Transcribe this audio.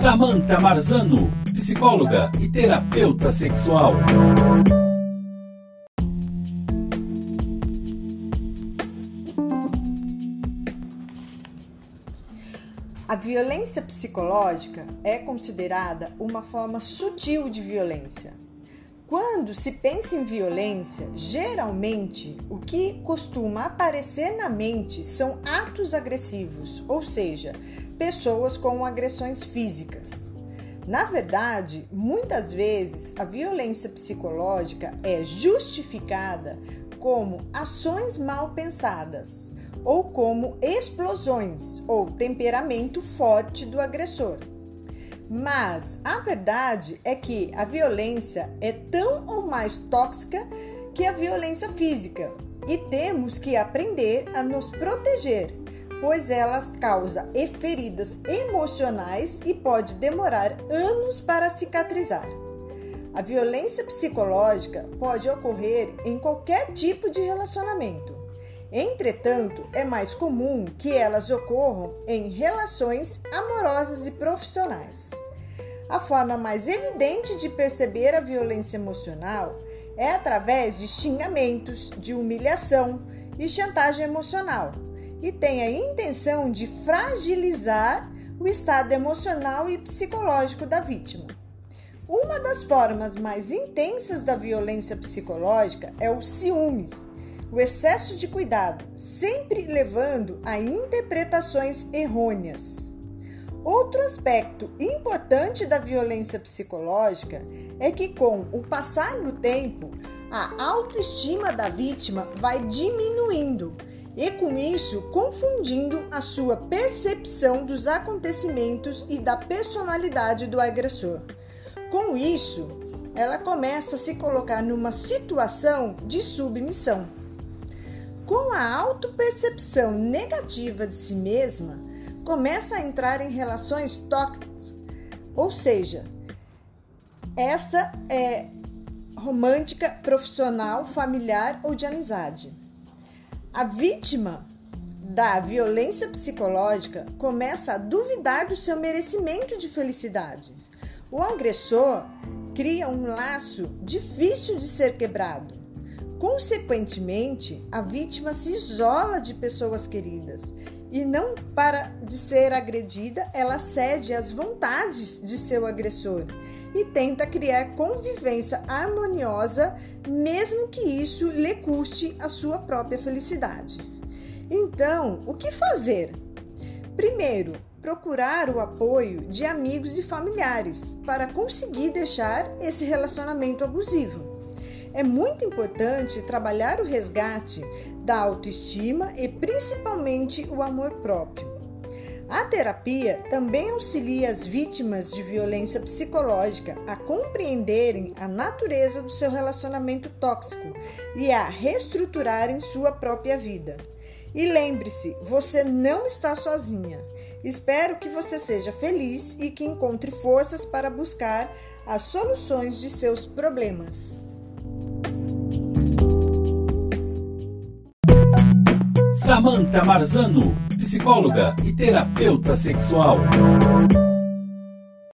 Samantha Marzano, psicóloga e terapeuta sexual. A violência psicológica é considerada uma forma sutil de violência. Quando se pensa em violência, geralmente o que costuma aparecer na mente são atos agressivos, ou seja, pessoas com agressões físicas. Na verdade, muitas vezes a violência psicológica é justificada como ações mal pensadas ou como explosões ou temperamento forte do agressor. Mas a verdade é que a violência é tão ou mais tóxica que a violência física e temos que aprender a nos proteger pois ela causa feridas emocionais e pode demorar anos para cicatrizar. A violência psicológica pode ocorrer em qualquer tipo de relacionamento. Entretanto, é mais comum que elas ocorram em relações amorosas e profissionais. A forma mais evidente de perceber a violência emocional é através de xingamentos, de humilhação e chantagem emocional e tem a intenção de fragilizar o estado emocional e psicológico da vítima. Uma das formas mais intensas da violência psicológica é o ciúmes, o excesso de cuidado, sempre levando a interpretações errôneas. Outro aspecto importante da violência psicológica é que, com o passar do tempo, a autoestima da vítima vai diminuindo e com isso confundindo a sua percepção dos acontecimentos e da personalidade do agressor. Com isso, ela começa a se colocar numa situação de submissão. Com a autopercepção negativa de si mesma, começa a entrar em relações tóxicas, ou seja, essa é romântica, profissional, familiar ou de amizade. A vítima da violência psicológica começa a duvidar do seu merecimento de felicidade. O agressor cria um laço difícil de ser quebrado. Consequentemente, a vítima se isola de pessoas queridas e não para de ser agredida, ela cede às vontades de seu agressor e tenta criar convivência harmoniosa, mesmo que isso lhe custe a sua própria felicidade. Então, o que fazer? Primeiro, procurar o apoio de amigos e familiares para conseguir deixar esse relacionamento abusivo. É muito importante trabalhar o resgate da autoestima e principalmente o amor próprio. A terapia também auxilia as vítimas de violência psicológica a compreenderem a natureza do seu relacionamento tóxico e a reestruturarem sua própria vida. E lembre-se, você não está sozinha. Espero que você seja feliz e que encontre forças para buscar as soluções de seus problemas. Samantha Marzano, psicóloga e terapeuta sexual.